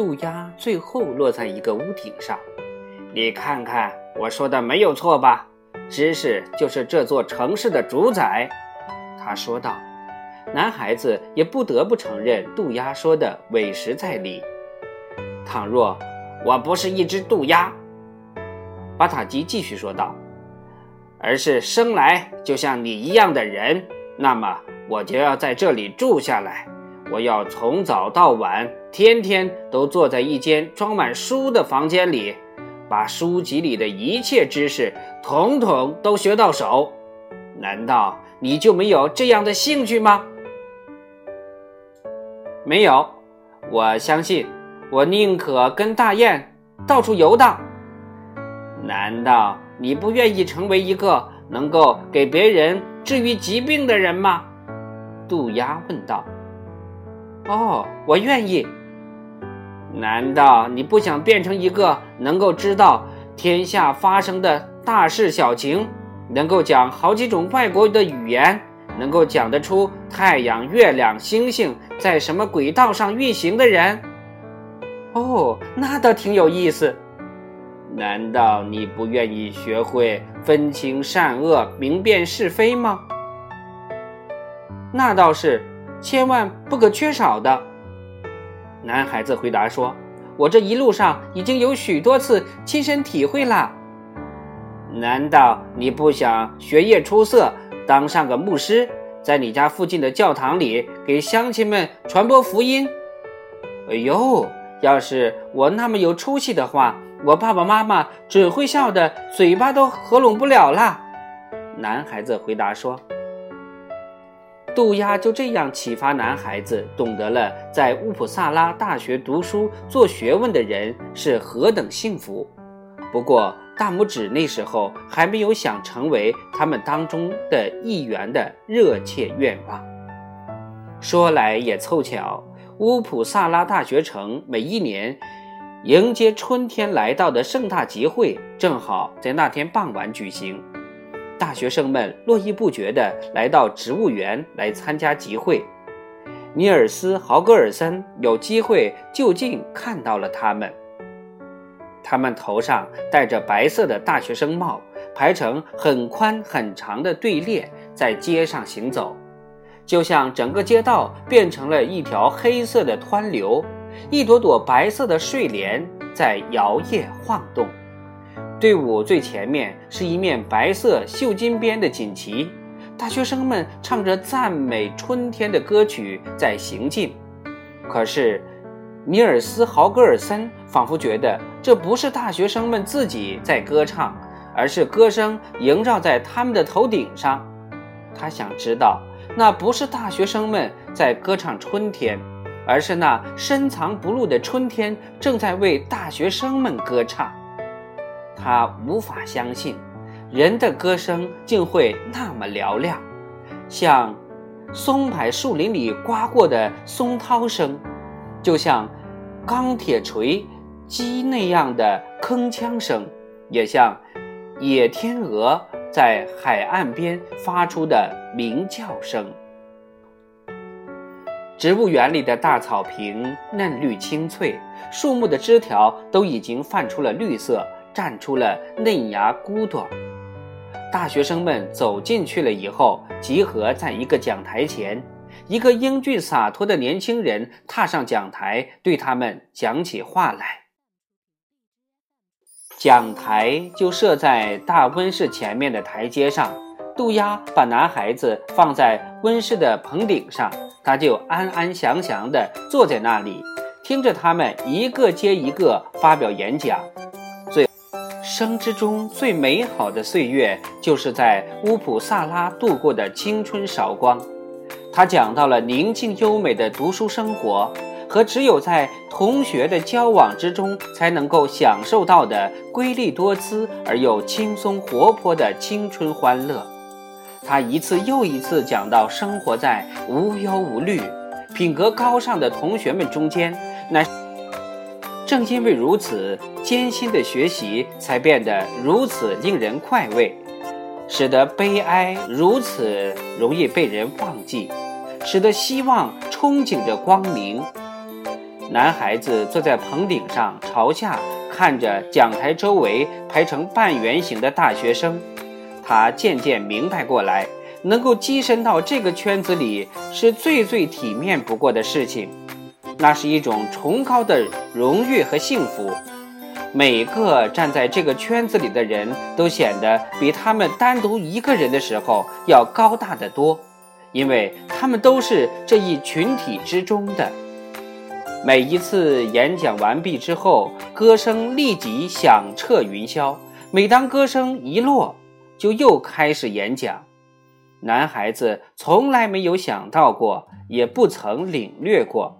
渡鸦最后落在一个屋顶上。你看看，我说的没有错吧？知识就是这座城市的主宰，他说道。男孩子也不得不承认渡鸦说的委实在理。倘若我不是一只渡鸦，巴塔基继续说道，而是生来就像你一样的人，那么我就要在这里住下来。我要从早到晚，天天都坐在一间装满书的房间里，把书籍里的一切知识统统都学到手。难道你就没有这样的兴趣吗？没有，我相信，我宁可跟大雁到处游荡。难道你不愿意成为一个能够给别人治愈疾病的人吗？杜鸦问道。哦，我愿意。难道你不想变成一个能够知道天下发生的大事小情，能够讲好几种外国的语言，能够讲得出太阳、月亮、星星在什么轨道上运行的人？哦，那倒挺有意思。难道你不愿意学会分清善恶、明辨是非吗？那倒是。千万不可缺少的。男孩子回答说：“我这一路上已经有许多次亲身体会了。难道你不想学业出色，当上个牧师，在你家附近的教堂里给乡亲们传播福音？”哎呦，要是我那么有出息的话，我爸爸妈妈准会笑得嘴巴都合拢不了了。男孩子回答说。渡鸦就这样启发男孩子，懂得了在乌普萨拉大学读书做学问的人是何等幸福。不过，大拇指那时候还没有想成为他们当中的一员的热切愿望。说来也凑巧，乌普萨拉大学城每一年迎接春天来到的盛大集会，正好在那天傍晚举行。大学生们络绎不绝地来到植物园来参加集会。尼尔斯·豪格尔森有机会就近看到了他们。他们头上戴着白色的大学生帽，排成很宽很长的队列，在街上行走，就像整个街道变成了一条黑色的湍流，一朵朵白色的睡莲在摇曳晃动。队伍最前面是一面白色绣金边的锦旗，大学生们唱着赞美春天的歌曲在行进。可是，尼尔斯·豪格尔森仿佛觉得这不是大学生们自己在歌唱，而是歌声萦绕在他们的头顶上。他想知道，那不是大学生们在歌唱春天，而是那深藏不露的春天正在为大学生们歌唱。他无法相信，人的歌声竟会那么嘹亮，像松柏树林里刮过的松涛声，就像钢铁锤击那样的铿锵声，也像野天鹅在海岸边发出的鸣叫声。植物园里的大草坪嫩绿青翠，树木的枝条都已经泛出了绿色。绽出了嫩芽骨朵。大学生们走进去了以后，集合在一个讲台前。一个英俊洒脱的年轻人踏上讲台，对他们讲起话来。讲台就设在大温室前面的台阶上。杜鸦把男孩子放在温室的棚顶上，他就安安详详地坐在那里，听着他们一个接一个发表演讲。生之中最美好的岁月，就是在乌普萨拉度过的青春韶光。他讲到了宁静优美的读书生活，和只有在同学的交往之中才能够享受到的瑰丽多姿而又轻松活泼的青春欢乐。他一次又一次讲到生活在无忧无虑、品格高尚的同学们中间，乃。正因为如此，艰辛的学习才变得如此令人快慰，使得悲哀如此容易被人忘记，使得希望憧憬着光明。男孩子坐在棚顶上，朝下看着讲台周围排成半圆形的大学生，他渐渐明白过来，能够跻身到这个圈子里是最最体面不过的事情，那是一种崇高的荣誉和幸福。每个站在这个圈子里的人都显得比他们单独一个人的时候要高大得多，因为他们都是这一群体之中的。每一次演讲完毕之后，歌声立即响彻云霄。每当歌声一落，就又开始演讲。男孩子从来没有想到过，也不曾领略过。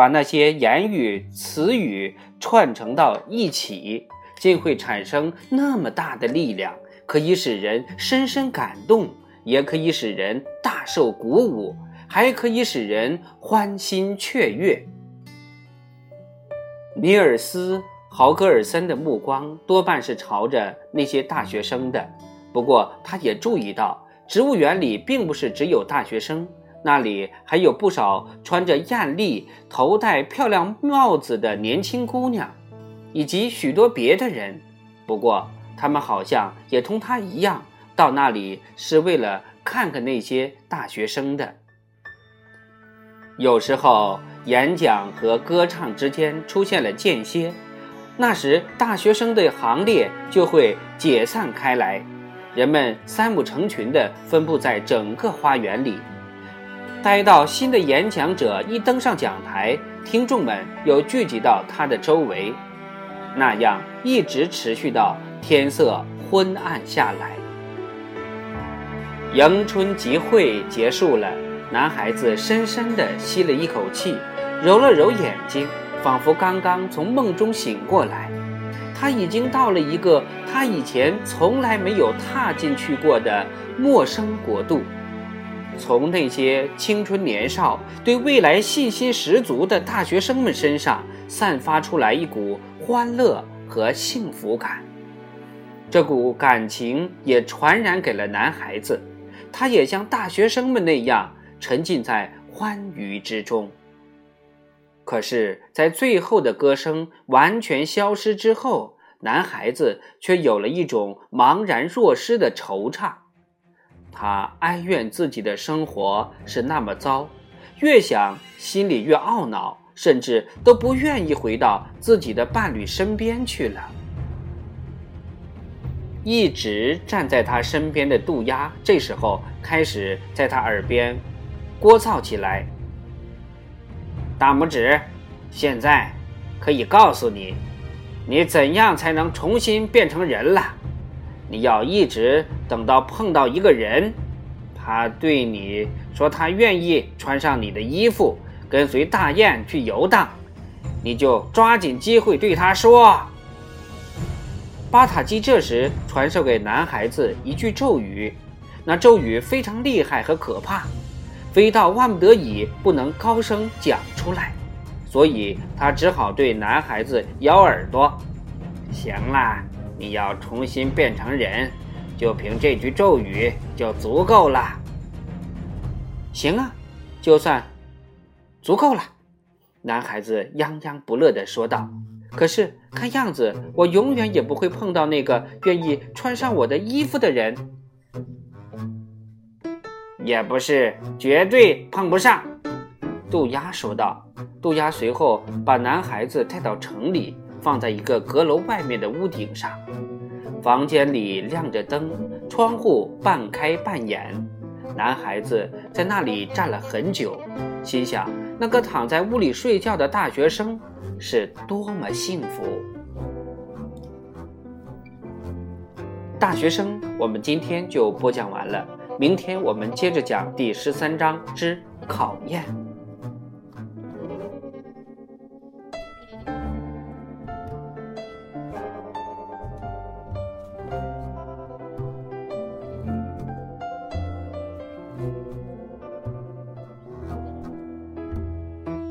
把那些言语词语串成到一起，竟会产生那么大的力量，可以使人深深感动，也可以使人大受鼓舞，还可以使人欢欣雀跃。尼尔斯·豪格尔森的目光多半是朝着那些大学生的，不过他也注意到，植物园里并不是只有大学生。那里还有不少穿着艳丽、头戴漂亮帽子的年轻姑娘，以及许多别的人。不过，他们好像也同他一样，到那里是为了看看那些大学生的。有时候，演讲和歌唱之间出现了间歇，那时大学生的行列就会解散开来，人们三五成群地分布在整个花园里。待到新的演讲者一登上讲台，听众们又聚集到他的周围，那样一直持续到天色昏暗下来。迎春集会结束了，男孩子深深地吸了一口气，揉了揉眼睛，仿佛刚刚从梦中醒过来。他已经到了一个他以前从来没有踏进去过的陌生国度。从那些青春年少、对未来信心十足的大学生们身上散发出来一股欢乐和幸福感，这股感情也传染给了男孩子，他也像大学生们那样沉浸在欢愉之中。可是，在最后的歌声完全消失之后，男孩子却有了一种茫然若失的惆怅。他哀怨自己的生活是那么糟，越想心里越懊恼，甚至都不愿意回到自己的伴侣身边去了。一直站在他身边的杜鸦，这时候开始在他耳边聒噪起来：“大拇指，现在可以告诉你，你怎样才能重新变成人了。”你要一直等到碰到一个人，他对你说他愿意穿上你的衣服，跟随大雁去游荡，你就抓紧机会对他说。巴塔基这时传授给男孩子一句咒语，那咒语非常厉害和可怕，非到万不得已不能高声讲出来，所以他只好对男孩子咬耳朵。行了。你要重新变成人，就凭这句咒语就足够了。行啊，就算足够了。男孩子泱泱不乐地说道：“可是看样子，我永远也不会碰到那个愿意穿上我的衣服的人。”也不是绝对碰不上。”杜鸦说道。杜鸦随后把男孩子带到城里。放在一个阁楼外面的屋顶上，房间里亮着灯，窗户半开半掩。男孩子在那里站了很久，心想：那个躺在屋里睡觉的大学生是多么幸福。大学生，我们今天就播讲完了，明天我们接着讲第十三章之考验。